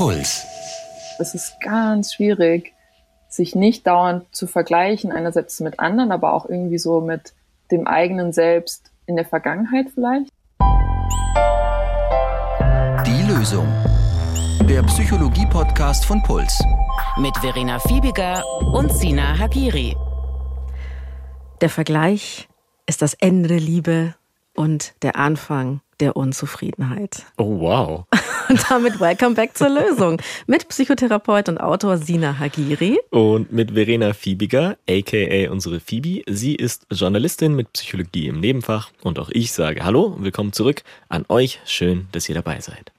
Puls. Es ist ganz schwierig, sich nicht dauernd zu vergleichen, einerseits mit anderen, aber auch irgendwie so mit dem eigenen Selbst in der Vergangenheit vielleicht. Die Lösung. Der Psychologie-Podcast von Puls. Mit Verena Fiebiger und Sina Hagiri. Der Vergleich ist das Ende der Liebe und der Anfang der Unzufriedenheit. Oh, wow. Und damit welcome back zur Lösung mit Psychotherapeut und Autor Sina Hagiri. Und mit Verena Fiebiger, aka unsere Phoebe. Sie ist Journalistin mit Psychologie im Nebenfach. Und auch ich sage Hallo und willkommen zurück an euch. Schön, dass ihr dabei seid.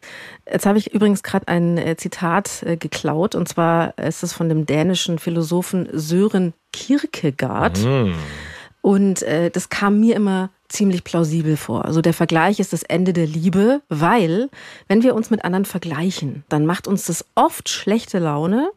Jetzt habe ich übrigens gerade ein äh, Zitat äh, geklaut. Und zwar ist es von dem dänischen Philosophen Sören Kierkegaard. Mm. Und äh, das kam mir immer ziemlich plausibel vor. Also der Vergleich ist das Ende der Liebe, weil wenn wir uns mit anderen vergleichen, dann macht uns das oft schlechte Laune,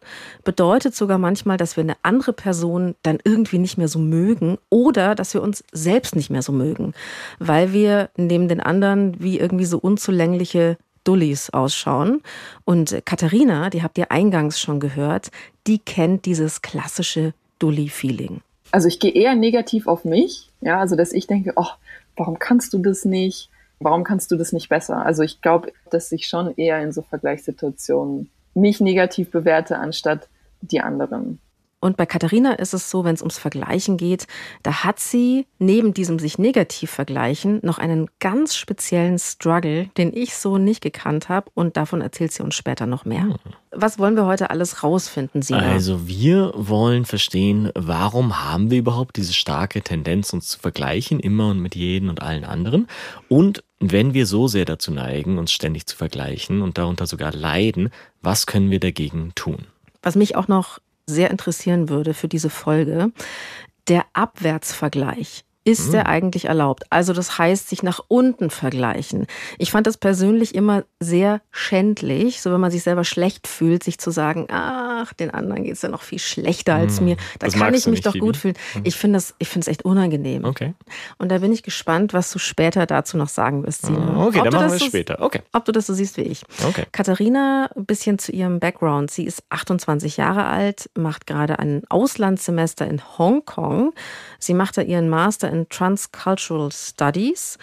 bedeutet sogar manchmal, dass wir eine andere Person dann irgendwie nicht mehr so mögen oder dass wir uns selbst nicht mehr so mögen, weil wir neben den anderen wie irgendwie so unzulängliche Dullis ausschauen. Und Katharina, die habt ihr eingangs schon gehört, die kennt dieses klassische Dulli-Feeling. Also ich gehe eher negativ auf mich, ja, also dass ich denke, oh, warum kannst du das nicht? Warum kannst du das nicht besser? Also ich glaube, dass ich schon eher in so Vergleichssituationen mich negativ bewerte, anstatt die anderen. Und bei Katharina ist es so, wenn es ums Vergleichen geht, da hat sie neben diesem sich negativ vergleichen noch einen ganz speziellen Struggle, den ich so nicht gekannt habe und davon erzählt sie uns später noch mehr. Hm. Was wollen wir heute alles rausfinden, Sina? Also wir wollen verstehen, warum haben wir überhaupt diese starke Tendenz, uns zu vergleichen, immer und mit jedem und allen anderen. Und wenn wir so sehr dazu neigen, uns ständig zu vergleichen und darunter sogar leiden, was können wir dagegen tun? Was mich auch noch sehr interessieren würde für diese Folge, der Abwärtsvergleich. Ist der eigentlich erlaubt? Also das heißt, sich nach unten vergleichen. Ich fand das persönlich immer sehr schändlich, so wenn man sich selber schlecht fühlt, sich zu sagen, ach, den anderen geht's ja noch viel schlechter als Hm. mir. Da Das kann ich mich nicht, doch Phoebe? gut fühlen. Hm. Ich finde das, ich finde es echt unangenehm. Okay. Und da bin ich gespannt, was du später dazu noch sagen wirst, Sina. Okay, Ob dann du machen das wir es so- später. Okay. Ob du das so siehst wie ich. Okay. Katharina, ein bisschen zu ihrem Background. Sie ist 28 Jahre alt, macht gerade ein Auslandssemester in Hongkong. Sie macht da ihren Master in Transcultural Studies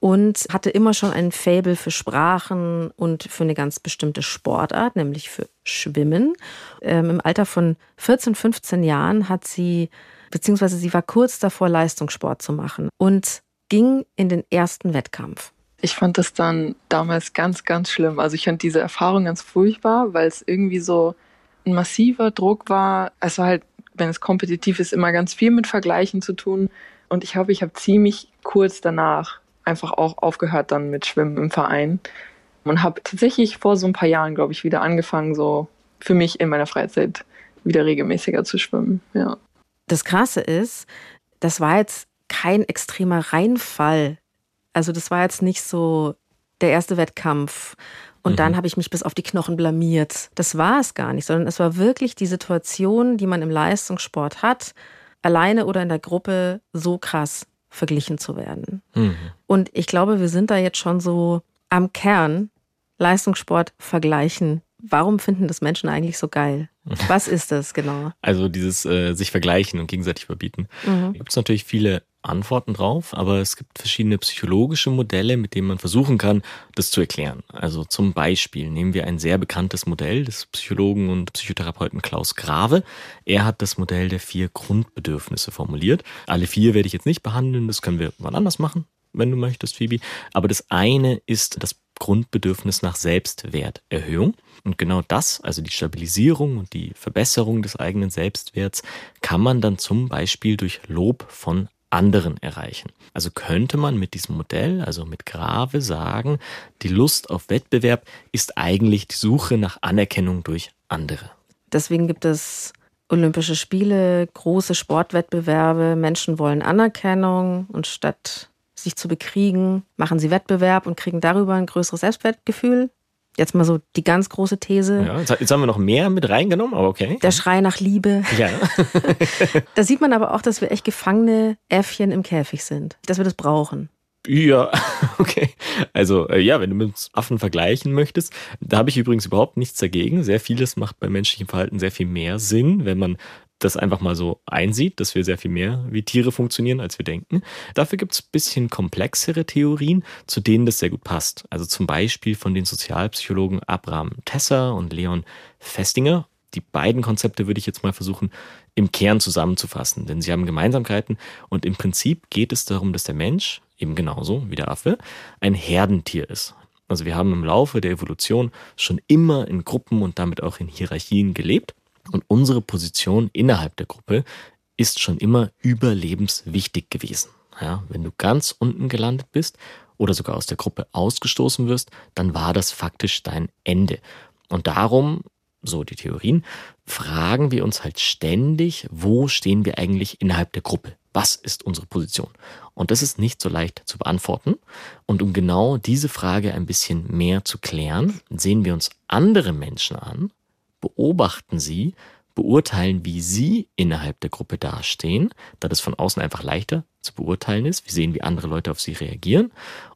und hatte immer schon ein Faible für Sprachen und für eine ganz bestimmte Sportart, nämlich für Schwimmen. Ähm, Im Alter von 14, 15 Jahren hat sie, beziehungsweise sie war kurz davor, Leistungssport zu machen und ging in den ersten Wettkampf. Ich fand das dann damals ganz, ganz schlimm. Also ich fand diese Erfahrung ganz furchtbar, weil es irgendwie so ein massiver Druck war. Es war halt, wenn es kompetitiv ist, immer ganz viel mit Vergleichen zu tun. Und ich glaube, ich habe ziemlich kurz danach einfach auch aufgehört dann mit Schwimmen im Verein und habe tatsächlich vor so ein paar Jahren, glaube ich, wieder angefangen, so für mich in meiner Freizeit wieder regelmäßiger zu schwimmen. Ja. Das Krasse ist, das war jetzt kein extremer Reinfall. Also das war jetzt nicht so der erste Wettkampf und dann habe ich mich bis auf die Knochen blamiert. Das war es gar nicht, sondern es war wirklich die Situation, die man im Leistungssport hat, alleine oder in der Gruppe so krass verglichen zu werden. Mhm. Und ich glaube, wir sind da jetzt schon so am Kern Leistungssport vergleichen. Warum finden das Menschen eigentlich so geil? Was ist das genau? Also dieses äh, sich vergleichen und gegenseitig überbieten. Mhm. Da gibt es natürlich viele Antworten drauf, aber es gibt verschiedene psychologische Modelle, mit denen man versuchen kann, das zu erklären. Also zum Beispiel nehmen wir ein sehr bekanntes Modell des Psychologen und Psychotherapeuten Klaus Grave. Er hat das Modell der vier Grundbedürfnisse formuliert. Alle vier werde ich jetzt nicht behandeln, das können wir wann anders machen, wenn du möchtest, Phoebe. Aber das eine ist das Grundbedürfnis nach Selbstwerterhöhung. Und genau das, also die Stabilisierung und die Verbesserung des eigenen Selbstwerts, kann man dann zum Beispiel durch Lob von anderen erreichen. Also könnte man mit diesem Modell, also mit Grave sagen, die Lust auf Wettbewerb ist eigentlich die Suche nach Anerkennung durch andere. Deswegen gibt es Olympische Spiele, große Sportwettbewerbe. Menschen wollen Anerkennung und statt sich zu bekriegen, machen sie Wettbewerb und kriegen darüber ein größeres Selbstwertgefühl. Jetzt mal so die ganz große These. Ja, jetzt, haben wir noch mehr mit reingenommen, aber okay. Der Schrei nach Liebe. Ja. Da sieht man aber auch, dass wir echt gefangene Äffchen im Käfig sind. Dass wir das brauchen. Ja, okay. Also äh, ja, wenn du mit Affen vergleichen möchtest, da habe ich übrigens überhaupt nichts dagegen. Sehr vieles macht beim menschlichen Verhalten sehr viel mehr Sinn, wenn man das einfach mal so einsieht, dass wir sehr viel mehr wie Tiere funktionieren, als wir denken. Dafür gibt es ein bisschen komplexere Theorien, zu denen das sehr gut passt. Also zum Beispiel von den Sozialpsychologen Abraham Tesser und Leon Festinger. Die beiden Konzepte würde ich jetzt mal versuchen, im Kern zusammenzufassen, denn sie haben Gemeinsamkeiten und im Prinzip geht es darum, dass der Mensch, eben genauso wie der Affe, ein Herdentier ist. Also wir haben im Laufe der Evolution schon immer in Gruppen und damit auch in Hierarchien gelebt und unsere Position innerhalb der Gruppe ist schon immer überlebenswichtig gewesen. Ja, wenn du ganz unten gelandet bist oder sogar aus der Gruppe ausgestoßen wirst, dann war das faktisch dein Ende. Und darum, so die Theorien, fragen wir uns halt ständig, wo stehen wir eigentlich innerhalb der Gruppe? Was ist unsere Position? Und das ist nicht so leicht zu beantworten. Und um genau diese Frage ein bisschen mehr zu klären, sehen wir uns andere Menschen an beobachten sie, beurteilen, wie sie innerhalb der Gruppe dastehen, da das von außen einfach leichter zu beurteilen ist. Wir sehen, wie andere Leute auf sie reagieren.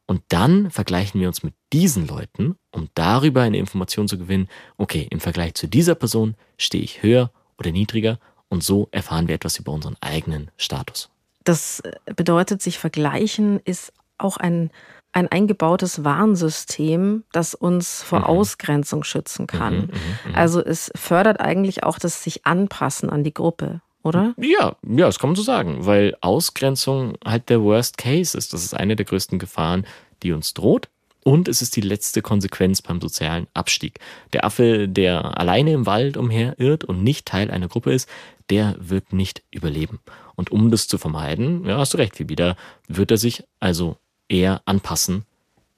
Und dann vergleichen wir uns mit diesen Leuten, um darüber eine Information zu gewinnen, okay, im Vergleich zu dieser Person stehe ich höher oder niedriger und so erfahren wir etwas über unseren eigenen Status. Das bedeutet, sich vergleichen ist auch ein ein eingebautes Warnsystem, das uns vor mhm. Ausgrenzung schützen kann. Mhm, mh, mh. Also es fördert eigentlich auch das sich anpassen an die Gruppe, oder? Ja, ja, das kann man so sagen, weil Ausgrenzung halt der Worst Case ist. Das ist eine der größten Gefahren, die uns droht. Und es ist die letzte Konsequenz beim sozialen Abstieg. Der Affe, der alleine im Wald umherirrt und nicht Teil einer Gruppe ist, der wird nicht überleben. Und um das zu vermeiden, ja, hast du recht, Phoebe, da wird er sich also eher anpassen,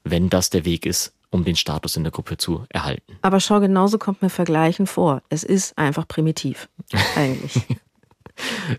wenn das der Weg ist, um den Status in der Gruppe zu erhalten. Aber schau, genauso kommt mir Vergleichen vor. Es ist einfach primitiv, eigentlich.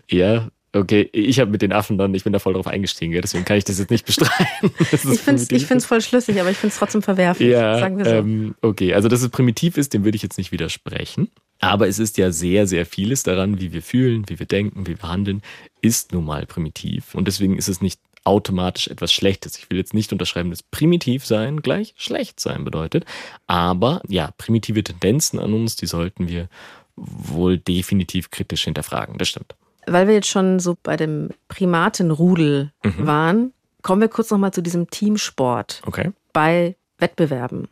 ja, okay, ich habe mit den Affen dann, ich bin da voll drauf eingestiegen, deswegen kann ich das jetzt nicht bestreiten. ich finde es voll schlüssig, aber ich finde es trotzdem verwerflich, ja, sagen wir so. Ähm, okay, also dass es primitiv ist, dem würde ich jetzt nicht widersprechen. Aber es ist ja sehr, sehr vieles daran, wie wir fühlen, wie wir denken, wie wir handeln, ist nun mal primitiv. Und deswegen ist es nicht automatisch etwas Schlechtes. Ich will jetzt nicht unterschreiben, dass primitiv sein gleich schlecht sein bedeutet. Aber ja, primitive Tendenzen an uns, die sollten wir wohl definitiv kritisch hinterfragen. Das stimmt. Weil wir jetzt schon so bei dem Primatenrudel mhm. waren, kommen wir kurz nochmal zu diesem Teamsport. Okay. Bei Wettbewerben.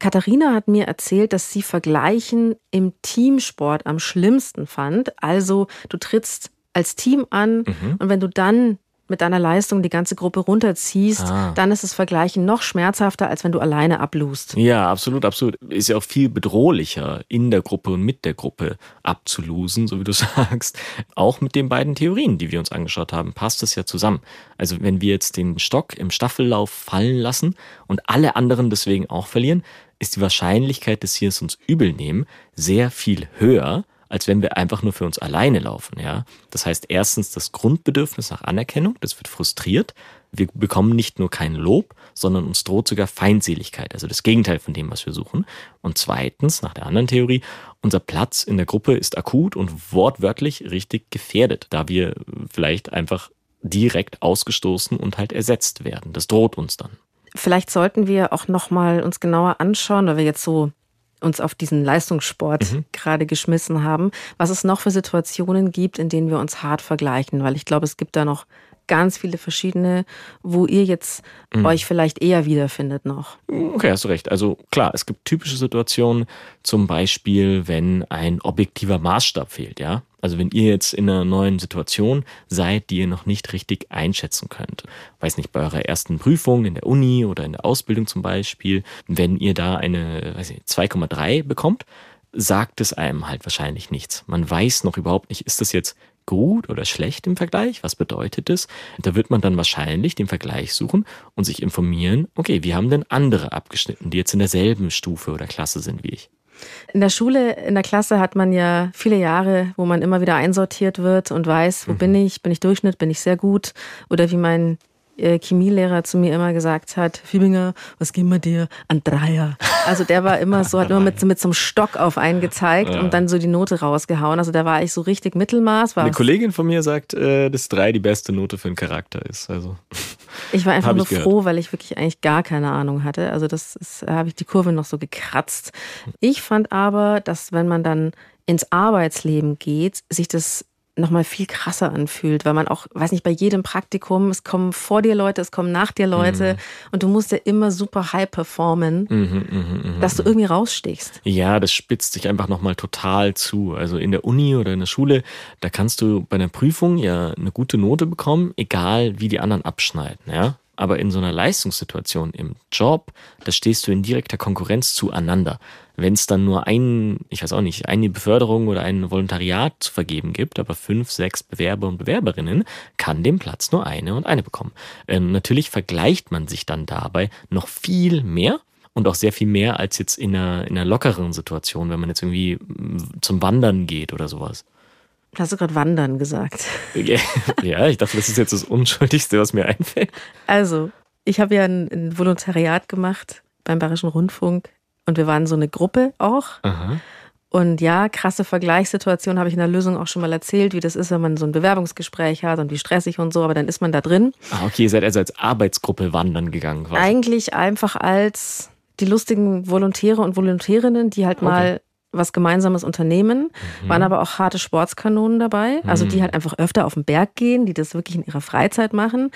Katharina hat mir erzählt, dass sie Vergleichen im Teamsport am schlimmsten fand. Also du trittst als Team an mhm. und wenn du dann mit deiner Leistung die ganze Gruppe runterziehst, ah. dann ist das Vergleichen noch schmerzhafter, als wenn du alleine ablust. Ja, absolut, absolut. Ist ja auch viel bedrohlicher, in der Gruppe und mit der Gruppe abzulosen, so wie du sagst. Auch mit den beiden Theorien, die wir uns angeschaut haben, passt es ja zusammen. Also wenn wir jetzt den Stock im Staffellauf fallen lassen und alle anderen deswegen auch verlieren, ist die Wahrscheinlichkeit, dass sie es uns übel nehmen, sehr viel höher, als wenn wir einfach nur für uns alleine laufen. Ja? Das heißt, erstens das Grundbedürfnis nach Anerkennung, das wird frustriert. Wir bekommen nicht nur kein Lob, sondern uns droht sogar Feindseligkeit, also das Gegenteil von dem, was wir suchen. Und zweitens, nach der anderen Theorie, unser Platz in der Gruppe ist akut und wortwörtlich richtig gefährdet, da wir vielleicht einfach direkt ausgestoßen und halt ersetzt werden. Das droht uns dann. Vielleicht sollten wir auch noch mal uns genauer anschauen, weil wir jetzt so uns auf diesen Leistungssport mhm. gerade geschmissen haben, was es noch für Situationen gibt, in denen wir uns hart vergleichen, weil ich glaube, es gibt da noch ganz viele verschiedene, wo ihr jetzt mhm. euch vielleicht eher wiederfindet noch. Okay, hast du recht. Also klar, es gibt typische Situationen, zum Beispiel, wenn ein objektiver Maßstab fehlt, ja. Also wenn ihr jetzt in einer neuen Situation seid, die ihr noch nicht richtig einschätzen könnt. Weiß nicht, bei eurer ersten Prüfung in der Uni oder in der Ausbildung zum Beispiel, wenn ihr da eine 2,3 bekommt, sagt es einem halt wahrscheinlich nichts. Man weiß noch überhaupt nicht, ist das jetzt gut oder schlecht im Vergleich? Was bedeutet es? Da wird man dann wahrscheinlich den Vergleich suchen und sich informieren, okay, wie haben denn andere abgeschnitten, die jetzt in derselben Stufe oder Klasse sind wie ich? In der Schule, in der Klasse hat man ja viele Jahre, wo man immer wieder einsortiert wird und weiß, wo mhm. bin ich? Bin ich Durchschnitt? Bin ich sehr gut? Oder wie mein Chemielehrer zu mir immer gesagt hat, Fiebinger, was geben wir dir? An Dreier. Also der war immer so, hat immer mit, mit so einem Stock auf einen gezeigt ja. und dann so die Note rausgehauen. Also da war ich so richtig Mittelmaß. Eine Kollegin von mir sagt, äh, dass drei die beste Note für einen Charakter ist. Also ich war einfach nur froh, weil ich wirklich eigentlich gar keine Ahnung hatte. Also das habe ich die Kurve noch so gekratzt. Ich fand aber, dass wenn man dann ins Arbeitsleben geht, sich das nochmal viel krasser anfühlt, weil man auch, weiß nicht, bei jedem Praktikum, es kommen vor dir Leute, es kommen nach dir Leute mhm. und du musst ja immer super high performen, mhm, mh, mh, dass du irgendwie rausstichst. Ja, das spitzt sich einfach nochmal total zu. Also in der Uni oder in der Schule, da kannst du bei einer Prüfung ja eine gute Note bekommen, egal wie die anderen abschneiden, ja. Aber in so einer Leistungssituation im Job, da stehst du in direkter Konkurrenz zueinander. Wenn es dann nur ein, ich weiß auch nicht, eine Beförderung oder ein Volontariat zu vergeben gibt, aber fünf, sechs Bewerber und Bewerberinnen, kann den Platz nur eine und eine bekommen. Ähm, natürlich vergleicht man sich dann dabei noch viel mehr und auch sehr viel mehr als jetzt in einer, in einer lockeren Situation, wenn man jetzt irgendwie zum Wandern geht oder sowas. Hast du gerade Wandern gesagt? ja, ich dachte, das ist jetzt das Unschuldigste, was mir einfällt. Also, ich habe ja ein, ein, Volontariat gemacht beim Bayerischen Rundfunk und wir waren so eine Gruppe auch. Aha. Und ja, krasse Vergleichssituation habe ich in der Lösung auch schon mal erzählt, wie das ist, wenn man so ein Bewerbungsgespräch hat und wie stressig und so, aber dann ist man da drin. Ah, okay, ihr seid also als Arbeitsgruppe wandern gegangen. Quasi. Eigentlich einfach als die lustigen Volontäre und Volontärinnen, die halt okay. mal was Gemeinsames unternehmen, mhm. waren aber auch harte Sportskanonen dabei, also die mhm. halt einfach öfter auf den Berg gehen, die das wirklich in ihrer Freizeit machen.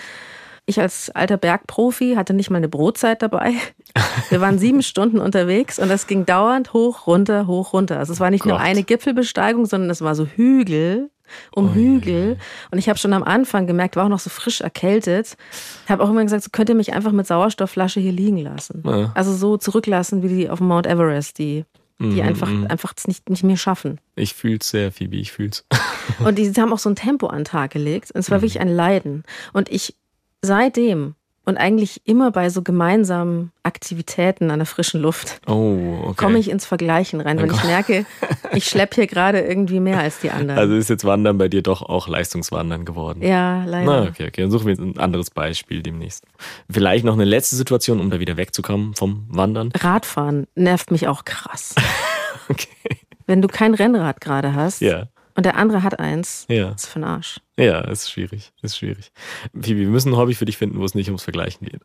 Ich als alter Bergprofi hatte nicht mal eine Brotzeit dabei. Wir waren sieben Stunden unterwegs und es ging dauernd hoch, runter, hoch, runter. Also es war nicht Gott. nur eine Gipfelbesteigung, sondern es war so Hügel um oh, Hügel. Und ich habe schon am Anfang gemerkt, war auch noch so frisch erkältet. Ich habe auch immer gesagt, so könnt ihr mich einfach mit Sauerstoffflasche hier liegen lassen. Ja. Also so zurücklassen wie die auf dem Mount Everest, die die mhm, einfach mhm. einfach nicht, nicht mehr schaffen. Ich fühl's sehr, Phoebe, ich fühl's. und die haben auch so ein Tempo an den Tag gelegt. Und es war mhm. wirklich ein Leiden. Und ich seitdem und eigentlich immer bei so gemeinsamen Aktivitäten an der frischen Luft oh, okay. komme ich ins Vergleichen rein, wenn ich merke, ich schleppe hier gerade irgendwie mehr als die anderen. Also ist jetzt Wandern bei dir doch auch Leistungswandern geworden? Ja, leider. Na, okay, okay. Dann suchen wir jetzt ein anderes Beispiel demnächst. Vielleicht noch eine letzte Situation, um da wieder wegzukommen vom Wandern. Radfahren nervt mich auch krass. okay. Wenn du kein Rennrad gerade hast. Ja und der andere hat eins. Ja. Ist für den Arsch. Ja, ist schwierig. Ist schwierig. Phoebe, wir müssen ein Hobby für dich finden, wo es nicht ums Vergleichen geht.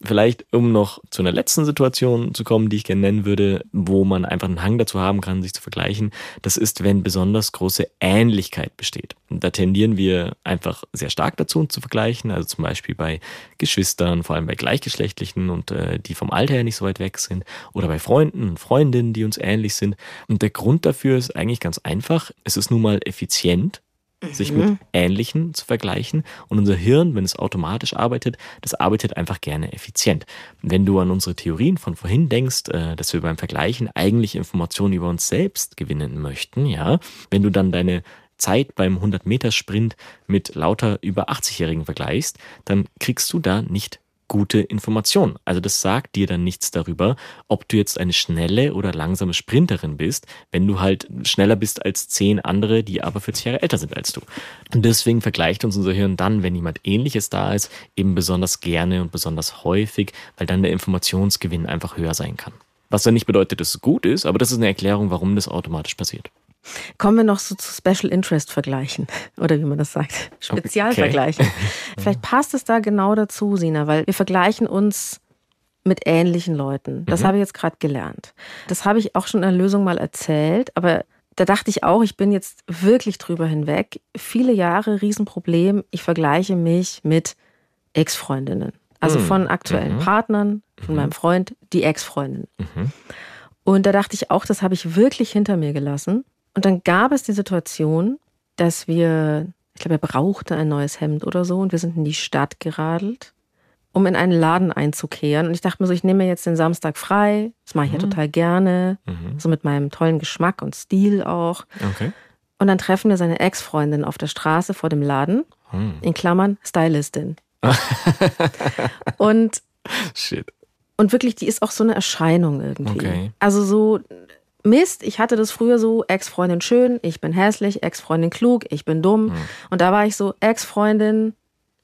Vielleicht, um noch zu einer letzten Situation zu kommen, die ich gerne nennen würde, wo man einfach einen Hang dazu haben kann, sich zu vergleichen. Das ist, wenn besonders große Ähnlichkeit besteht. Und da tendieren wir einfach sehr stark dazu, uns zu vergleichen. Also zum Beispiel bei Geschwistern, vor allem bei Gleichgeschlechtlichen und äh, die vom Alter her nicht so weit weg sind. Oder bei Freunden und Freundinnen, die uns ähnlich sind. Und der Grund dafür ist eigentlich ganz einfach. Es ist nun mal effizient sich mit mhm. Ähnlichen zu vergleichen. Und unser Hirn, wenn es automatisch arbeitet, das arbeitet einfach gerne effizient. Wenn du an unsere Theorien von vorhin denkst, äh, dass wir beim Vergleichen eigentlich Informationen über uns selbst gewinnen möchten, ja, wenn du dann deine Zeit beim 100-Meter-Sprint mit lauter über 80-Jährigen vergleichst, dann kriegst du da nicht gute Information. Also das sagt dir dann nichts darüber, ob du jetzt eine schnelle oder langsame Sprinterin bist, wenn du halt schneller bist als zehn andere, die aber 40 Jahre älter sind als du. Und deswegen vergleicht uns unser Hirn dann, wenn jemand ähnliches da ist, eben besonders gerne und besonders häufig, weil dann der Informationsgewinn einfach höher sein kann. Was dann nicht bedeutet, dass es gut ist, aber das ist eine Erklärung, warum das automatisch passiert. Kommen wir noch so zu Special Interest vergleichen oder wie man das sagt, Spezialvergleichen. Okay. Vielleicht passt es da genau dazu, Sina, weil wir vergleichen uns mit ähnlichen Leuten. Das mhm. habe ich jetzt gerade gelernt. Das habe ich auch schon in der Lösung mal erzählt, aber da dachte ich auch, ich bin jetzt wirklich drüber hinweg. Viele Jahre Riesenproblem. Ich vergleiche mich mit Ex-Freundinnen. Also mhm. von aktuellen mhm. Partnern, von mhm. meinem Freund, die Ex-Freundin. Mhm. Und da dachte ich auch, das habe ich wirklich hinter mir gelassen. Und dann gab es die Situation, dass wir, ich glaube, er brauchte ein neues Hemd oder so und wir sind in die Stadt geradelt, um in einen Laden einzukehren. Und ich dachte mir so, ich nehme mir jetzt den Samstag frei. Das mache ich mhm. ja total gerne. Mhm. So mit meinem tollen Geschmack und Stil auch. Okay. Und dann treffen wir seine Ex-Freundin auf der Straße vor dem Laden. Mhm. In Klammern Stylistin. und Shit. Und wirklich, die ist auch so eine Erscheinung irgendwie. Okay. Also so Mist, ich hatte das früher so, Ex-Freundin schön, ich bin hässlich, Ex-Freundin klug, ich bin dumm. Mhm. Und da war ich so, Ex-Freundin,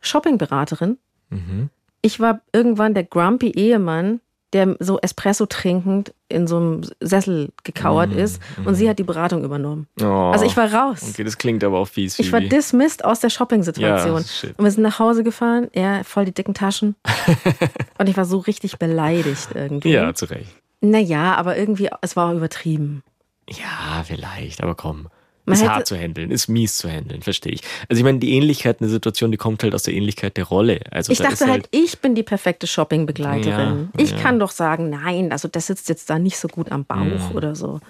Shoppingberaterin, Mhm. Ich war irgendwann der grumpy Ehemann, der so Espresso trinkend in so einem Sessel gekauert Mhm, ist und sie hat die Beratung übernommen. Oh. Also ich war raus. Okay, das klingt aber auch fies. Ich war Phoebe. dismissed aus der Shopping-Situation. Ja, und wir sind nach Hause gefahren, er voll die dicken Taschen. und ich war so richtig beleidigt irgendwie. Ja, zu Recht. Naja, aber irgendwie, es war auch übertrieben. Ja, vielleicht, aber komm. Man ist hart zu handeln, ist mies zu handeln, verstehe ich. Also ich meine, die Ähnlichkeit, eine Situation, die kommt halt aus der Ähnlichkeit der Rolle. Also Ich da dachte ist halt, ich bin die perfekte Shopping-Begleiterin. Ja, ich ja. kann doch sagen, nein, also das sitzt jetzt da nicht so gut am Bauch Mhm. oder so.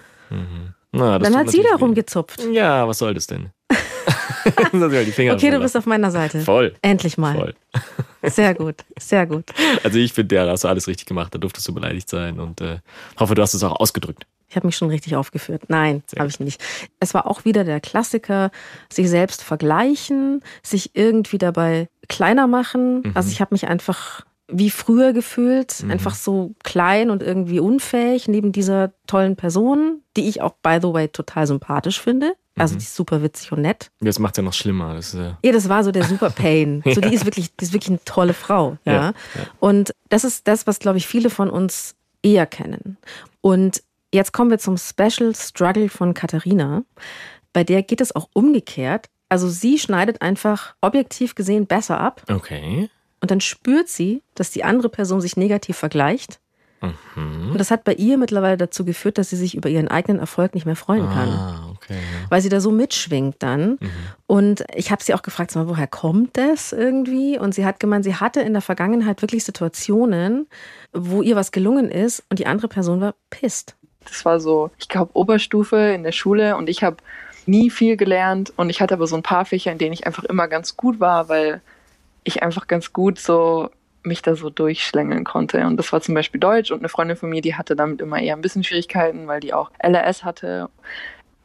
na, das Dann hat sie da rumgezupft. Ja, was soll das denn? Halt Okay, du bist auf meiner Seite. Voll. Endlich mal. Voll. Sehr gut, sehr gut. Also ich finde, ja, da hast du alles richtig gemacht, da durftest du beleidigt sein und äh, hoffe, du hast es auch ausgedrückt. Ich habe mich schon richtig aufgeführt. Nein, habe ich nicht. Es war auch wieder der Klassiker, sich selbst vergleichen, sich irgendwie dabei kleiner machen. Mhm. Also ich habe mich einfach wie früher gefühlt, einfach so klein und irgendwie unfähig neben dieser tollen Person, die ich auch, by the way, total sympathisch finde. Mhm. Also die ist super witzig und nett. Jetzt macht ja noch schlimmer. Das ist, äh, Ja, das war so der Super Pain. So, die ist wirklich, die ist wirklich eine tolle Frau, ja. Ja, ja. Und das ist das, was, glaube ich, viele von uns eher kennen. Und jetzt kommen wir zum Special Struggle von Katharina. Bei der geht es auch umgekehrt. Also sie schneidet einfach objektiv gesehen besser ab okay. Und dann spürt sie, dass die andere Person sich negativ vergleicht. Mhm. Und das hat bei ihr mittlerweile dazu geführt, dass sie sich über ihren eigenen Erfolg nicht mehr freuen kann Ah, okay. Ja. weil sie da so mitschwingt dann. Und ich habe sie auch gefragt, sag mal, woher kommt das irgendwie? Und sie hat gemeint, sie hatte in der Vergangenheit wirklich Situationen, wo ihr was gelungen ist und die andere Person war pisst. Das war so, ich glaube, Oberstufe in der Schule und ich habe nie viel gelernt und ich hatte aber so ein paar Fächer, in denen ich einfach immer ganz gut war, weil ich einfach ganz gut so mich da so durchschlängeln konnte. Und das war zum Beispiel Deutsch und eine Freundin von mir, die hatte damit immer eher ein bisschen Schwierigkeiten, weil die auch LRS hatte.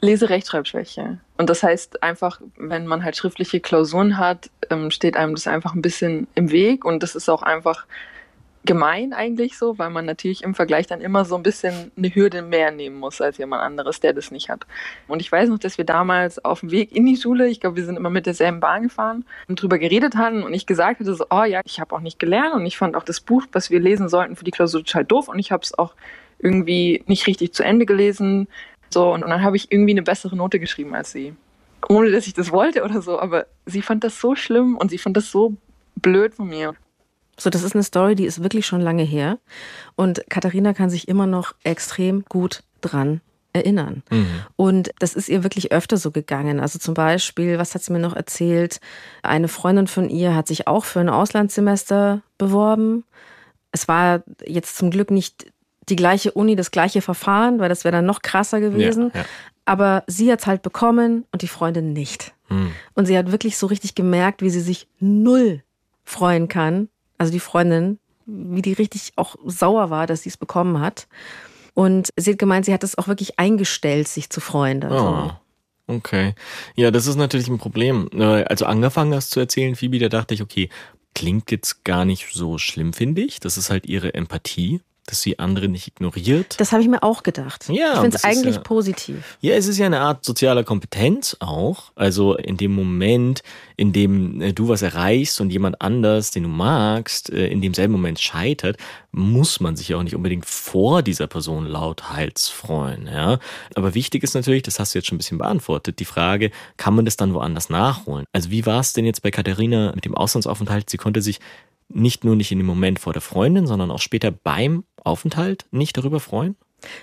Lese-Rechtschreibschwäche. Und das heißt einfach, wenn man halt schriftliche Klausuren hat, ähm, steht einem das einfach ein bisschen im Weg und das ist auch einfach gemein eigentlich so, weil man natürlich im Vergleich dann immer so ein bisschen eine Hürde mehr nehmen muss als jemand anderes, der das nicht hat. Und ich weiß noch, dass wir damals auf dem Weg in die Schule, ich glaube, wir sind immer mit derselben Bahn gefahren und drüber geredet hatten und ich gesagt hatte so, oh ja, ich habe auch nicht gelernt und ich fand auch das Buch, was wir lesen sollten für die Klausur total doof und ich habe es auch irgendwie nicht richtig zu Ende gelesen. So, und dann habe ich irgendwie eine bessere Note geschrieben als sie. Ohne dass ich das wollte oder so, aber sie fand das so schlimm und sie fand das so blöd von mir. So, das ist eine Story, die ist wirklich schon lange her. Und Katharina kann sich immer noch extrem gut dran erinnern. Und das ist ihr wirklich öfter so gegangen. Also zum Beispiel, was hat sie mir noch erzählt? Eine Freundin von ihr hat sich auch für ein Auslandssemester beworben. Es war jetzt zum Glück nicht die gleiche Uni, das gleiche Verfahren, weil das wäre dann noch krasser gewesen. Ja, ja. Aber sie hat es halt bekommen und die Freundin nicht. Hm. Und sie hat wirklich so richtig gemerkt, wie sie sich null freuen kann. Also die Freundin, wie die richtig auch sauer war, dass sie es bekommen hat. Und sie hat gemeint, sie hat es auch wirklich eingestellt, sich zu freuen. Dann Oh. so. Okay. Ja, das ist natürlich ein Problem. Äh, Also angefangen hast zu erzählen, Phoebe, da dachte ich, okay, klingt jetzt gar nicht so schlimm, finde ich. Das ist halt ihre Empathie, dass sie andere nicht ignoriert. Das habe ich mir auch gedacht. Ja, ich finde es eigentlich ja- positiv. Ja, es ist ja eine Art sozialer Kompetenz auch. Also in dem Moment, in dem äh, du was erreichst und jemand anders, den du magst, äh, in demselben Moment scheitert, muss man sich ja auch nicht unbedingt vor dieser Person lauthals freuen. Ja? Aber wichtig ist natürlich, das hast du jetzt schon ein bisschen beantwortet, die Frage, kann man das dann woanders nachholen? Also wie war es denn jetzt bei Katharina mit dem Auslandsaufenthalt? Sie konnte sich nicht nur nicht in dem Moment vor der Freundin, sondern auch später beim Aufenthalt nicht darüber freuen?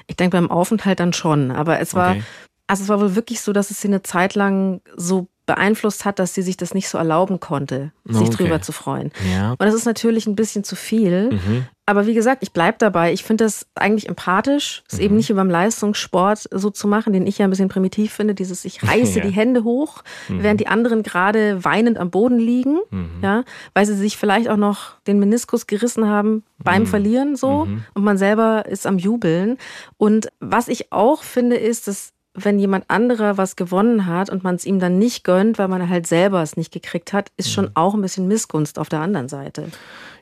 Ich denke beim Aufenthalt dann schon. Aber es war, Okay. also es war wohl wirklich so, dass es sie eine Zeit lang so beeinflusst hat, dass sie sich das nicht so erlauben konnte, sich Okay. drüber zu freuen. Ja. Und das ist natürlich ein bisschen zu viel. Mhm. Aber wie gesagt, ich bleib dabei. Ich finde das eigentlich empathisch, es Mhm. eben nicht wie beim Leistungssport so zu machen, den ich ja ein bisschen primitiv finde, dieses ich reiße Ja. Mhm. die Hände hoch, während die anderen gerade weinend am Boden liegen, ja, weil sie sich vielleicht auch noch den Meniskus gerissen haben beim Mhm. Verlieren so und man selber ist am Jubeln. Und was ich auch finde, ist, dass wenn jemand anderer was gewonnen hat und man es ihm dann nicht gönnt, weil man halt selber es nicht gekriegt hat, ist schon mhm. auch ein bisschen Missgunst auf der anderen Seite.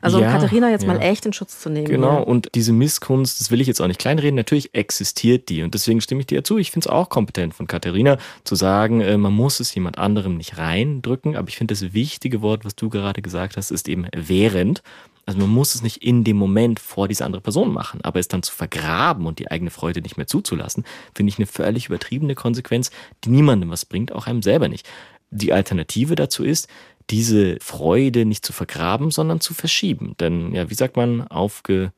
Also ja, um Katharina jetzt ja. mal echt in Schutz zu nehmen. Genau, ja. und diese Missgunst, das will ich jetzt auch nicht kleinreden, natürlich existiert die. Und deswegen stimme ich dir zu. Ich finde es auch kompetent von Katharina zu sagen, äh, man muss es jemand anderem nicht reindrücken. Aber ich finde das wichtige Wort, was du gerade gesagt hast, ist eben während. Also man muss es nicht in dem Moment vor diese andere Person machen, aber es dann zu vergraben und die eigene Freude nicht mehr zuzulassen, finde ich eine völlig übertriebene Konsequenz, die niemandem was bringt, auch einem selber nicht. Die Alternative dazu ist, diese Freude nicht zu vergraben, sondern zu verschieben. Denn, ja, wie sagt man, aufge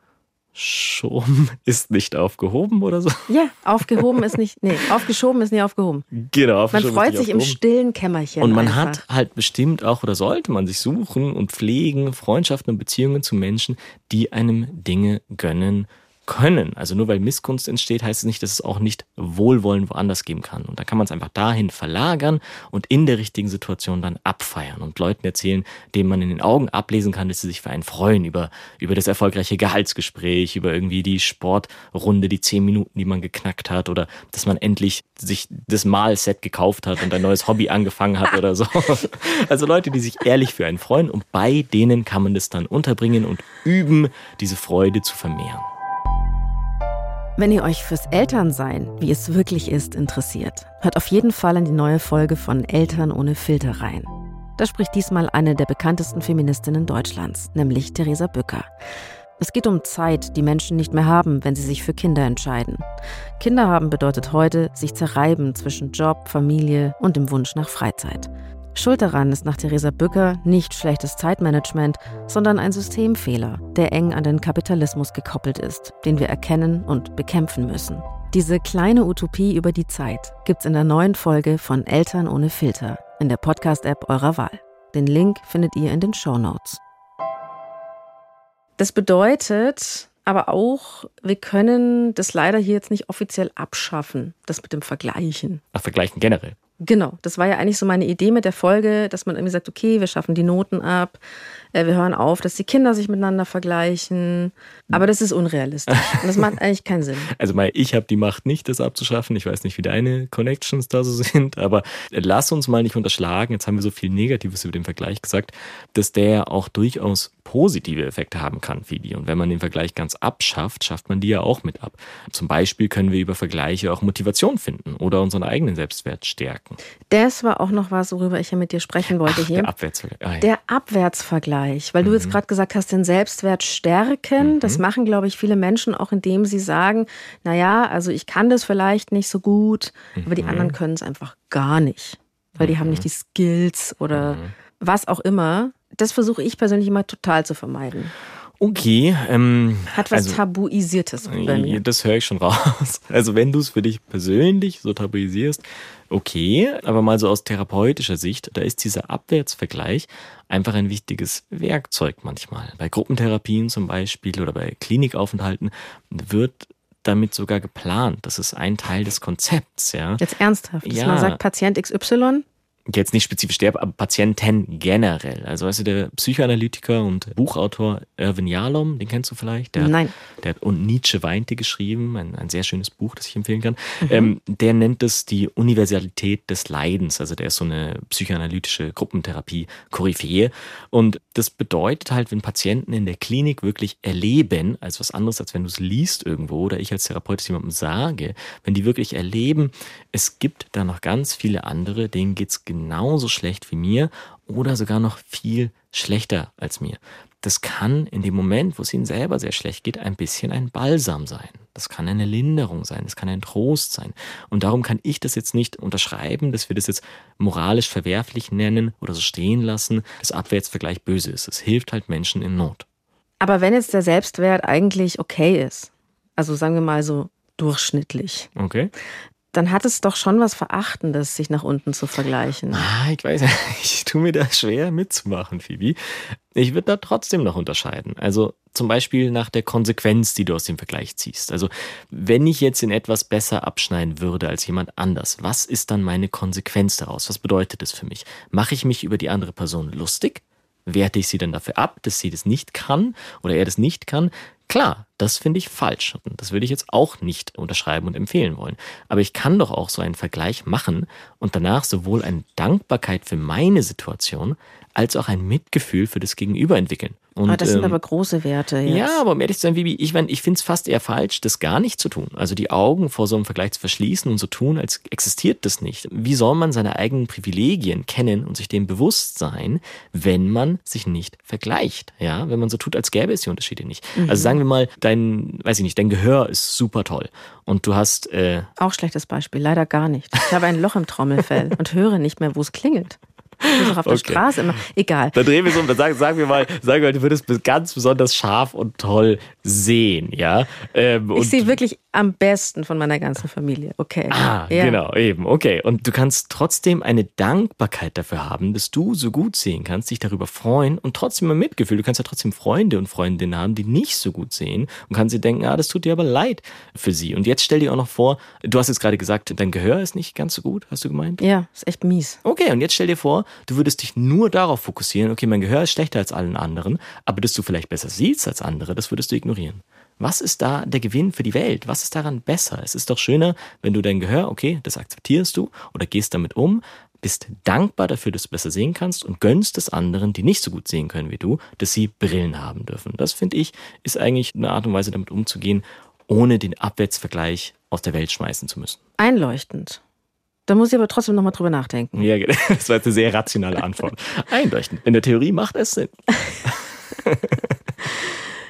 Aufgeschoben ist nicht aufgehoben oder so? Ja, aufgehoben ist nicht, nee, aufgeschoben ist nicht aufgehoben. Genau, Man freut sich im stillen Kämmerchen. Und man einfach. hat halt bestimmt auch oder sollte man sich suchen und pflegen Freundschaften und Beziehungen zu Menschen, die einem Dinge gönnen können. Also nur weil Missgunst entsteht, heißt es nicht, dass es auch nicht Wohlwollen woanders geben kann. Und da kann man es einfach dahin verlagern und in der richtigen Situation dann abfeiern und Leuten erzählen, denen man in den Augen ablesen kann, dass sie sich für einen freuen, über, über das erfolgreiche Gehaltsgespräch, über irgendwie die Sportrunde, die zehn Minuten, die man geknackt hat oder dass man endlich sich das Malset gekauft hat und ein neues Hobby angefangen hat oder so. Also Leute, die sich ehrlich für einen freuen und bei denen kann man das dann unterbringen und üben, diese Freude zu vermehren. Wenn ihr euch fürs Elternsein, wie es wirklich ist, interessiert, hört auf jeden Fall in die neue Folge von Eltern ohne Filter rein. Da spricht diesmal eine der bekanntesten Feministinnen Deutschlands, nämlich Theresa Bücker. Es geht um Zeit, die Menschen nicht mehr haben, wenn sie sich für Kinder entscheiden. Kinder haben bedeutet heute sich zerreiben zwischen Job, Familie und dem Wunsch nach Freizeit. Schuld daran ist nach Theresa Bücker nicht schlechtes Zeitmanagement, sondern ein Systemfehler, der eng an den Kapitalismus gekoppelt ist, den wir erkennen und bekämpfen müssen. Diese kleine Utopie über die Zeit gibt's in der neuen Folge von Eltern ohne Filter in der Podcast-App eurer Wahl. Den Link findet ihr in den Show Notes. Das bedeutet aber auch, wir können das leider hier jetzt nicht offiziell abschaffen, das mit dem Vergleichen. Ach, Vergleichen generell. Genau, das war ja eigentlich so meine Idee mit der Folge, dass man irgendwie sagt, okay, wir schaffen die Noten ab, äh, wir hören auf, dass die Kinder sich miteinander vergleichen. Aber das ist unrealistisch. Und das macht eigentlich keinen Sinn. Also mal, ich habe die Macht nicht, das abzuschaffen. Ich weiß nicht, wie deine Connections da so sind, aber lass uns mal nicht unterschlagen. Jetzt haben wir so viel Negatives über den Vergleich gesagt, dass der auch durchaus positive Effekte haben kann, Phoebe. Und wenn man den Vergleich ganz abschafft, schafft man die ja auch mit ab. Zum Beispiel können wir über Vergleiche auch Motivation finden oder unseren eigenen Selbstwert stärken. Das war auch noch was, worüber ich ja mit dir sprechen wollte Ach, hier. Der Abwärtsvergleich. Ah. Der Abwärtsvergleich, weil mhm. du jetzt mhm. gerade gesagt hast, den Selbstwert stärken. Mhm. Das machen, glaube ich, viele Menschen auch, indem sie sagen, naja, also ich kann das vielleicht nicht so gut, mhm. aber die mhm. anderen können es einfach gar nicht, weil die haben nicht die Skills oder was auch immer das versuche ich persönlich immer total zu vermeiden. Okay. Ähm, Hat was also, Tabuisiertes bei mir. Das höre ich schon raus. Also wenn du es für dich persönlich so tabuisierst, okay. Aber mal so aus therapeutischer Sicht, da ist dieser Abwärtsvergleich einfach ein wichtiges Werkzeug manchmal. Bei Gruppentherapien zum Beispiel oder bei Klinikaufenthalten wird damit sogar geplant. Das ist ein Teil des Konzepts, ja. Jetzt ernsthaft, dass ja. man sagt, Patient XY jetzt nicht spezifisch sterbe, aber Patienten generell. Also weißt du, der Psychoanalytiker und Buchautor Irvin Yalom, den kennst du vielleicht? Der, Nein. Der hat Und Nietzsche weinte geschrieben, ein, ein sehr schönes Buch, das ich empfehlen kann. Mhm. Ähm, der nennt es die Universalität des Leidens. Also der ist so eine psychoanalytische Gruppentherapie Koryphäe. Und das bedeutet halt, wenn Patienten in der Klinik wirklich erleben, als was anderes, als wenn du es liest irgendwo oder ich als Therapeut es jemandem sage, wenn die wirklich erleben, es gibt da noch ganz viele andere, denen geht's genau genauso schlecht wie mir oder sogar noch viel schlechter als mir. Das kann in dem Moment, wo es ihnen selber sehr schlecht geht, ein bisschen ein Balsam sein. Das kann eine Linderung sein, das kann ein Trost sein. Und darum kann ich das jetzt nicht unterschreiben, dass wir das jetzt moralisch verwerflich nennen oder so stehen lassen, dass Abwärtsvergleich böse ist. Es hilft halt Menschen in Not. Aber wenn jetzt der Selbstwert eigentlich okay ist, also sagen wir mal so durchschnittlich, okay dann hat es doch schon was Verachtendes, sich nach unten zu vergleichen. Ah, ich weiß, ich tue mir da schwer mitzumachen, Phoebe. Ich würde da trotzdem noch unterscheiden. Also zum Beispiel nach der Konsequenz, die du aus dem Vergleich ziehst. Also wenn ich jetzt in etwas besser abschneiden würde als jemand anders, was ist dann meine Konsequenz daraus? Was bedeutet das für mich? Mache ich mich über die andere Person lustig? Werte ich sie dann dafür ab, dass sie das nicht kann oder er das nicht kann? Klar, das finde ich falsch. Und das würde ich jetzt auch nicht unterschreiben und empfehlen wollen. Aber ich kann doch auch so einen Vergleich machen und danach sowohl eine Dankbarkeit für meine Situation als auch ein Mitgefühl für das Gegenüber entwickeln. Und, ah, das sind ähm, aber große Werte. Jetzt. Ja, aber um ehrlich zu sein, Vivi, ich, mein, ich finde es fast eher falsch, das gar nicht zu tun. Also die Augen vor so einem Vergleich zu verschließen und so tun, als existiert das nicht. Wie soll man seine eigenen Privilegien kennen und sich dem bewusst sein, wenn man sich nicht vergleicht? Ja, wenn man so tut, als gäbe es die Unterschiede nicht. Mhm. Also sagen wir mal, dein, weiß ich nicht, dein Gehör ist super toll und du hast äh auch schlechtes Beispiel, leider gar nicht. Ich habe ein Loch im Trommelfell und höre nicht mehr, wo es klingelt. Ist auf der okay. Straße immer. Egal. Dann drehen wir es um. Dann sagen, sagen, wir mal, sagen wir mal, du würdest ganz besonders scharf und toll sehen, ja. Ähm, ich sehe wirklich am besten von meiner ganzen Familie. Okay. Ah, ja. genau, eben. Okay. Und du kannst trotzdem eine Dankbarkeit dafür haben, dass du so gut sehen kannst, dich darüber freuen und trotzdem ein Mitgefühl. Du kannst ja trotzdem Freunde und Freundinnen haben, die nicht so gut sehen und kannst dir denken, ah, das tut dir aber leid für sie. Und jetzt stell dir auch noch vor, du hast jetzt gerade gesagt, dein Gehör ist nicht ganz so gut, hast du gemeint? Ja, ist echt mies. Okay, und jetzt stell dir vor, du würdest dich nur darauf fokussieren, okay, mein Gehör ist schlechter als allen anderen, aber dass du vielleicht besser siehst als andere, das würdest du ignorieren. Was ist da der Gewinn für die Welt? Was ist daran besser? Es ist doch schöner, wenn du dein Gehör, okay, das akzeptierst du oder gehst damit um, bist dankbar dafür, dass du besser sehen kannst und gönnst es anderen, die nicht so gut sehen können wie du, dass sie Brillen haben dürfen. Das finde ich, ist eigentlich eine Art und Weise, damit umzugehen, ohne den Abwärtsvergleich aus der Welt schmeißen zu müssen. Einleuchtend. Da muss ich aber trotzdem nochmal drüber nachdenken. Ja, das war jetzt eine sehr rationale Antwort. Einleuchtend. In der Theorie macht es Sinn.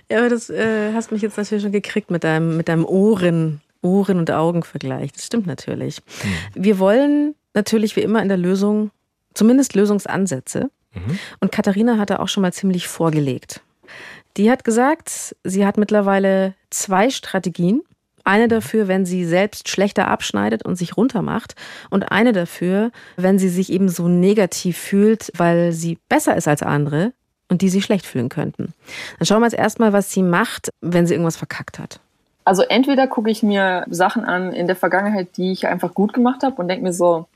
Ja, aber das äh, hast mich jetzt natürlich schon gekriegt mit deinem, mit deinem Ohren, Ohren- und Augenvergleich. Das stimmt natürlich. Mhm. Wir wollen natürlich wie immer in der Lösung zumindest Lösungsansätze. Mhm. Und Katharina hat da auch schon mal ziemlich vorgelegt. Die hat gesagt, sie hat mittlerweile zwei Strategien. Eine dafür, wenn sie selbst schlechter abschneidet und sich runtermacht. Und eine dafür, wenn sie sich eben so negativ fühlt, weil sie besser ist als andere und die sich schlecht fühlen könnten. Dann schauen wir jetzt erstmal, was sie macht, wenn sie irgendwas verkackt hat. Also entweder gucke ich mir Sachen an in der Vergangenheit, die ich einfach gut gemacht habe und denke mir so,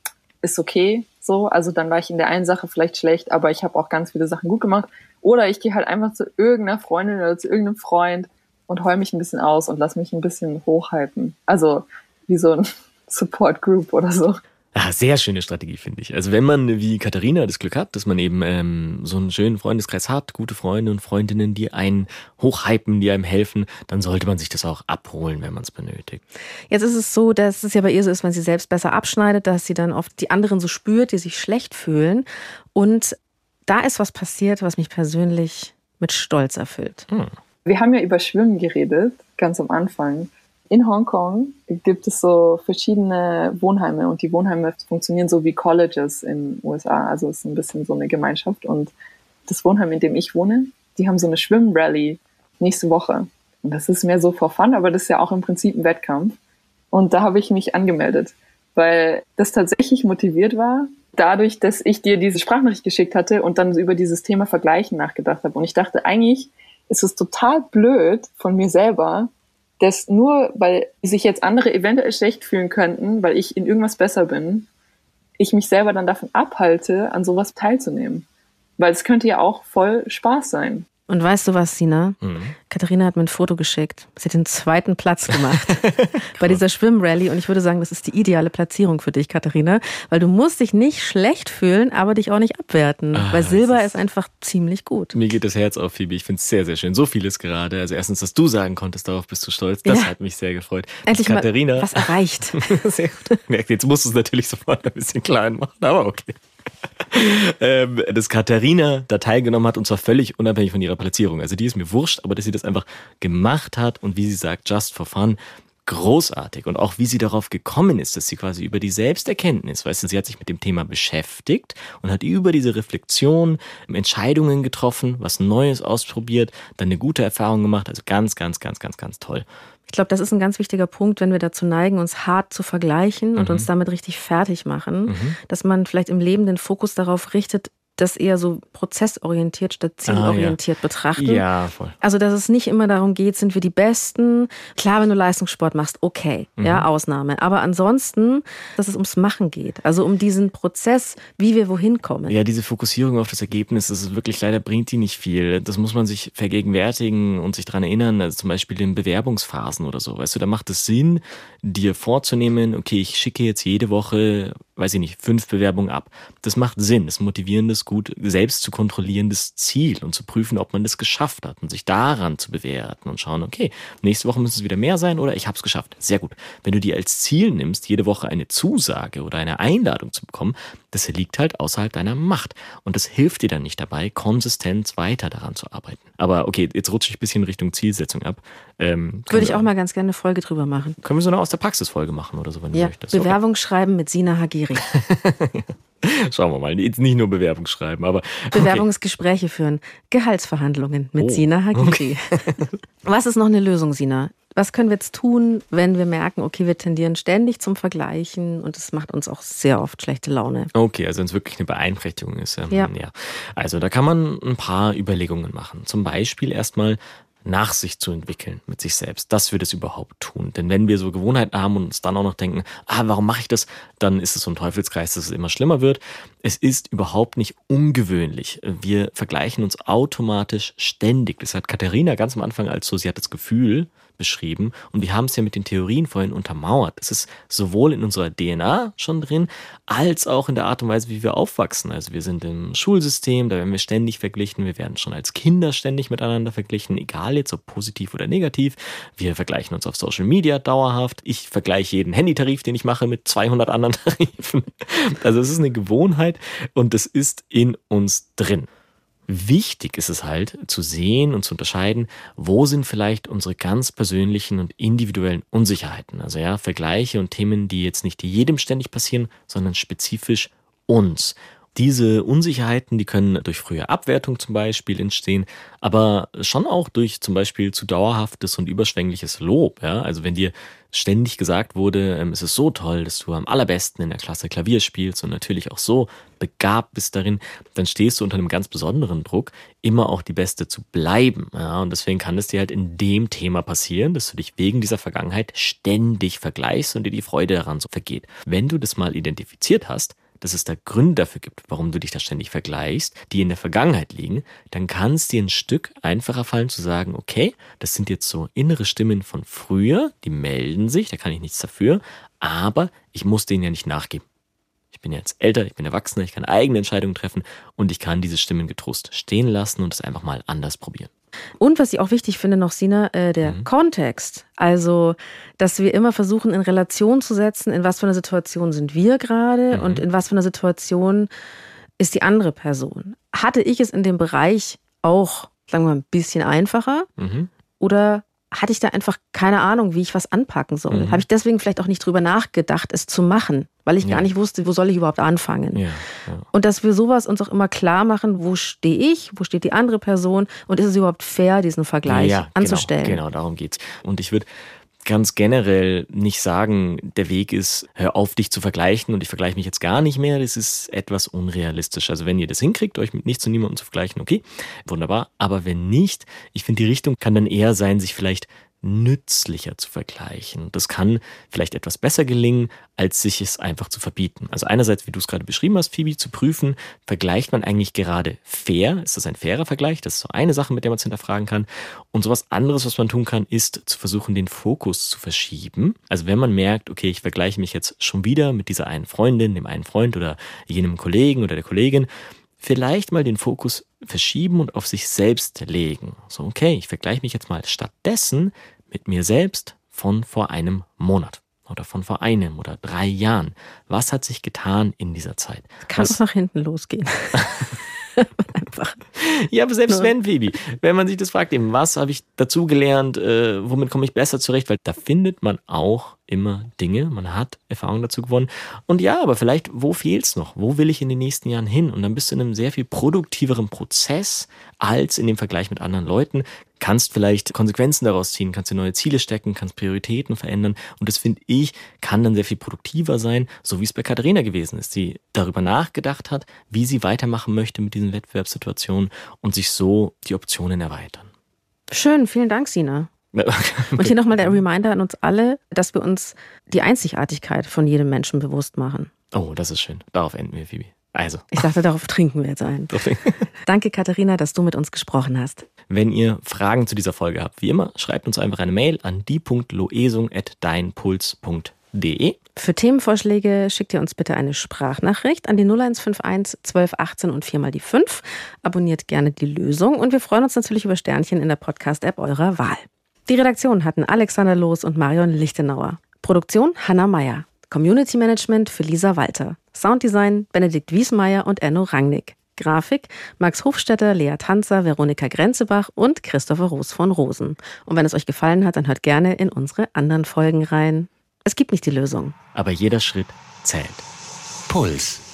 ist okay, so. Also dann war ich in der einen Sache vielleicht schlecht, aber ich habe auch ganz viele Sachen gut gemacht. Oder ich gehe halt einfach zu irgendeiner Freundin oder zu irgendeinem Freund und heul mich ein bisschen aus und lass mich ein bisschen hochhalten. Also wie so ein Support Group oder so. Ah, sehr schöne Strategie, finde ich. Also wenn man wie Katharina das Glück hat, dass man eben ähm, so einen schönen Freundeskreis hat, gute Freunde und Freundinnen, die einen hochhypen, die einem helfen, dann sollte man sich das auch abholen, wenn man es benötigt. Jetzt ist es so, dass es ja bei ihr so ist, wenn sie selbst besser abschneidet, dass sie dann oft die anderen so spürt, die sich schlecht fühlen. Und da ist was passiert, was mich persönlich mit Stolz erfüllt. Hm. Wir haben ja über Schwimmen geredet, ganz am Anfang in Hongkong gibt es so verschiedene Wohnheime und die Wohnheime funktionieren so wie Colleges in den USA. Also es ist ein bisschen so eine Gemeinschaft. Und das Wohnheim, in dem ich wohne, die haben so eine Schwimmrally nächste Woche. Und das ist mehr so for fun, aber das ist ja auch im Prinzip ein Wettkampf. Und da habe ich mich angemeldet, weil das tatsächlich motiviert war, dadurch, dass ich dir diese Sprachnachricht geschickt hatte und dann über dieses Thema Vergleichen nachgedacht habe. Und ich dachte, eigentlich ist es total blöd von mir selber, dass nur weil sich jetzt andere eventuell schlecht fühlen könnten, weil ich in irgendwas besser bin, ich mich selber dann davon abhalte, an sowas teilzunehmen. Weil es könnte ja auch voll Spaß sein. Und weißt du was, Sina? Mhm. Katharina hat mir ein Foto geschickt. Sie hat den zweiten Platz gemacht bei dieser Schwimmrally. Und ich würde sagen, das ist die ideale Platzierung für dich, Katharina. Weil du musst dich nicht schlecht fühlen, aber dich auch nicht abwerten. Ah, weil Silber ist, ist, einfach ziemlich gut. Mir geht das Herz auf, Phoebe. Ich finde es sehr, sehr schön. So vieles gerade. Also erstens, dass du sagen konntest, darauf bist du stolz. Das ja. hat mich sehr gefreut. Endlich Katharina. Was erreicht. sehr gut. Jetzt musst du es natürlich sofort ein bisschen klein machen, aber okay. ähm, dass Katharina da teilgenommen hat und zwar völlig unabhängig von ihrer Platzierung. Also die ist mir wurscht, aber dass sie das einfach gemacht hat und wie sie sagt, just for fun, großartig. Und auch wie sie darauf gekommen ist, dass sie quasi über die Selbsterkenntnis, weißt du, sie hat sich mit dem Thema beschäftigt und hat über diese Reflexion Entscheidungen getroffen, was Neues ausprobiert, dann eine gute Erfahrung gemacht. Also ganz, ganz, ganz, ganz, ganz toll. Ich glaube, das ist ein ganz wichtiger Punkt, wenn wir dazu neigen, uns hart zu vergleichen und mhm. uns damit richtig fertig machen, mhm. dass man vielleicht im Leben den Fokus darauf richtet, das eher so prozessorientiert statt zielorientiert ah, ja. betrachten. Ja, voll. Also, dass es nicht immer darum geht, sind wir die Besten. Klar, wenn du Leistungssport machst, okay, mhm. ja, Ausnahme. Aber ansonsten, dass es ums Machen geht. Also um diesen Prozess, wie wir wohin kommen. Ja, diese Fokussierung auf das Ergebnis, das ist wirklich leider bringt die nicht viel. Das muss man sich vergegenwärtigen und sich daran erinnern. Also zum Beispiel in Bewerbungsphasen oder so. Weißt du, da macht es Sinn, dir vorzunehmen, okay, ich schicke jetzt jede Woche weiß ich nicht, fünf Bewerbungen ab. Das macht Sinn, das motivierendes, gut selbst zu kontrollierendes Ziel und zu prüfen, ob man das geschafft hat und sich daran zu bewerten und schauen, okay, nächste Woche müssen es wieder mehr sein oder ich habe es geschafft. Sehr gut. Wenn du dir als Ziel nimmst, jede Woche eine Zusage oder eine Einladung zu bekommen, das liegt halt außerhalb deiner Macht und das hilft dir dann nicht dabei, konsistent weiter daran zu arbeiten. Aber okay, jetzt rutsche ich ein bisschen Richtung Zielsetzung ab. Ähm, Würde ich auch mal ganz gerne eine Folge drüber machen. Können wir so eine aus der Praxis Folge machen oder so, wenn ja, du möchtest. Bewerbung okay. schreiben mit Sina Hagiri. Schauen wir mal. Jetzt nicht nur Bewerbung schreiben, aber. Okay. Bewerbungsgespräche führen. Gehaltsverhandlungen mit oh, Sina Hagiri. Okay. Was ist noch eine Lösung, Sina? Was können wir jetzt tun, wenn wir merken, okay, wir tendieren ständig zum Vergleichen und es macht uns auch sehr oft schlechte Laune? Okay, also wenn es wirklich eine Beeinträchtigung ist. Ähm, ja. ja. Also da kann man ein paar Überlegungen machen. Zum Beispiel erstmal, nach sich zu entwickeln mit sich selbst, dass wir das überhaupt tun. Denn wenn wir so Gewohnheiten haben und uns dann auch noch denken, ah, warum mache ich das, dann ist es so ein Teufelskreis, dass es immer schlimmer wird. Es ist überhaupt nicht ungewöhnlich. Wir vergleichen uns automatisch ständig. Das hat Katharina ganz am Anfang als so, sie hat das Gefühl, beschrieben. Und wir haben es ja mit den Theorien vorhin untermauert. Es ist sowohl in unserer DNA schon drin, als auch in der Art und Weise, wie wir aufwachsen. Also wir sind im Schulsystem, da werden wir ständig verglichen. Wir werden schon als Kinder ständig miteinander verglichen, egal jetzt ob positiv oder negativ. Wir vergleichen uns auf Social Media dauerhaft. Ich vergleiche jeden Handytarif, den ich mache, mit 200 anderen Tarifen. Also es ist eine Gewohnheit und es ist in uns drin. Wichtig ist es halt zu sehen und zu unterscheiden, wo sind vielleicht unsere ganz persönlichen und individuellen Unsicherheiten. Also ja, Vergleiche und Themen, die jetzt nicht jedem ständig passieren, sondern spezifisch uns. Diese Unsicherheiten, die können durch frühe Abwertung zum Beispiel entstehen, aber schon auch durch zum Beispiel zu dauerhaftes und überschwängliches Lob. Ja? Also wenn dir ständig gesagt wurde, ähm, es ist so toll, dass du am allerbesten in der Klasse Klavier spielst und natürlich auch so begabt bist darin, dann stehst du unter einem ganz besonderen Druck, immer auch die Beste zu bleiben. Ja? Und deswegen kann es dir halt in dem Thema passieren, dass du dich wegen dieser Vergangenheit ständig vergleichst und dir die Freude daran so vergeht. Wenn du das mal identifiziert hast, dass es da Gründe dafür gibt, warum du dich da ständig vergleichst, die in der Vergangenheit liegen, dann kann es dir ein Stück einfacher fallen zu sagen, okay, das sind jetzt so innere Stimmen von früher, die melden sich, da kann ich nichts dafür, aber ich muss denen ja nicht nachgeben. Ich bin jetzt älter, ich bin erwachsener, ich kann eigene Entscheidungen treffen und ich kann diese Stimmen getrost stehen lassen und es einfach mal anders probieren. Und was ich auch wichtig finde noch, Sina, äh, der mhm. Kontext. Also, dass wir immer versuchen, in Relation zu setzen, in was für einer Situation sind wir gerade mhm. und in was für einer Situation ist die andere Person. Hatte ich es in dem Bereich auch, sagen wir mal, ein bisschen einfacher? Mhm. Oder hatte ich da einfach keine Ahnung, wie ich was anpacken soll. Mhm. Habe ich deswegen vielleicht auch nicht drüber nachgedacht, es zu machen, weil ich ja. gar nicht wusste, wo soll ich überhaupt anfangen. Ja, ja. Und dass wir sowas uns auch immer klar machen, wo stehe ich, wo steht die andere Person und ist es überhaupt fair, diesen Vergleich genau, anzustellen. Genau, genau, darum geht's. Und ich würde ganz generell nicht sagen, der Weg ist, hör auf, dich zu vergleichen und ich vergleiche mich jetzt gar nicht mehr. Das ist etwas unrealistisch. Also wenn ihr das hinkriegt, euch mit nichts und niemandem zu vergleichen, okay, wunderbar. Aber wenn nicht, ich finde, die Richtung kann dann eher sein, sich vielleicht nützlicher zu vergleichen. Das kann vielleicht etwas besser gelingen, als sich es einfach zu verbieten. Also einerseits, wie du es gerade beschrieben hast, Phoebe, zu prüfen, vergleicht man eigentlich gerade fair? Ist das ein fairer Vergleich? Das ist so eine Sache, mit der man es hinterfragen kann. Und sowas anderes, was man tun kann, ist zu versuchen, den Fokus zu verschieben. Also wenn man merkt, okay, ich vergleiche mich jetzt schon wieder mit dieser einen Freundin, dem einen Freund oder jenem Kollegen oder der Kollegin, vielleicht mal den Fokus verschieben und auf sich selbst legen. So, okay, ich vergleiche mich jetzt mal stattdessen mit mir selbst von vor einem Monat oder von vor einem oder drei Jahren. Was hat sich getan in dieser Zeit? Kann es nach hinten losgehen. Einfach. Ja, aber selbst ja. wenn, Phoebe, wenn man sich das fragt, eben, was habe ich dazugelernt, äh, womit komme ich besser zurecht, weil da findet man auch immer Dinge, man hat Erfahrungen dazu gewonnen. Und ja, aber vielleicht, wo fehlt es noch? Wo will ich in den nächsten Jahren hin? Und dann bist du in einem sehr viel produktiveren Prozess als in dem Vergleich mit anderen Leuten. Kannst vielleicht Konsequenzen daraus ziehen, kannst dir neue Ziele stecken, kannst Prioritäten verändern. Und das finde ich, kann dann sehr viel produktiver sein, so wie es bei Katharina gewesen ist, die darüber nachgedacht hat, wie sie weitermachen möchte mit diesen Wettbewerbssituationen und sich so die Optionen erweitern. Schön, vielen Dank, Sina. Und hier nochmal der Reminder an uns alle, dass wir uns die Einzigartigkeit von jedem Menschen bewusst machen. Oh, das ist schön. Darauf enden wir, Phoebe. Also. Ich dachte, darauf trinken wir jetzt ein. Danke, Katharina, dass du mit uns gesprochen hast. Wenn ihr Fragen zu dieser Folge habt, wie immer, schreibt uns einfach eine Mail an die.loesung.deinpuls.de. Für Themenvorschläge schickt ihr uns bitte eine Sprachnachricht an die 0151 1218 und viermal die 5. Abonniert gerne die Lösung und wir freuen uns natürlich über Sternchen in der Podcast-App eurer Wahl. Die Redaktion hatten Alexander Loos und Marion Lichtenauer. Produktion Hanna Meyer. Community Management für Lisa Walter. Sounddesign Benedikt Wiesmeier und Enno Rangnick. Grafik Max Hofstetter, Lea Tanzer, Veronika Grenzebach und Christopher Roos von Rosen. Und wenn es euch gefallen hat, dann hört gerne in unsere anderen Folgen rein. Es gibt nicht die Lösung. Aber jeder Schritt zählt. Puls.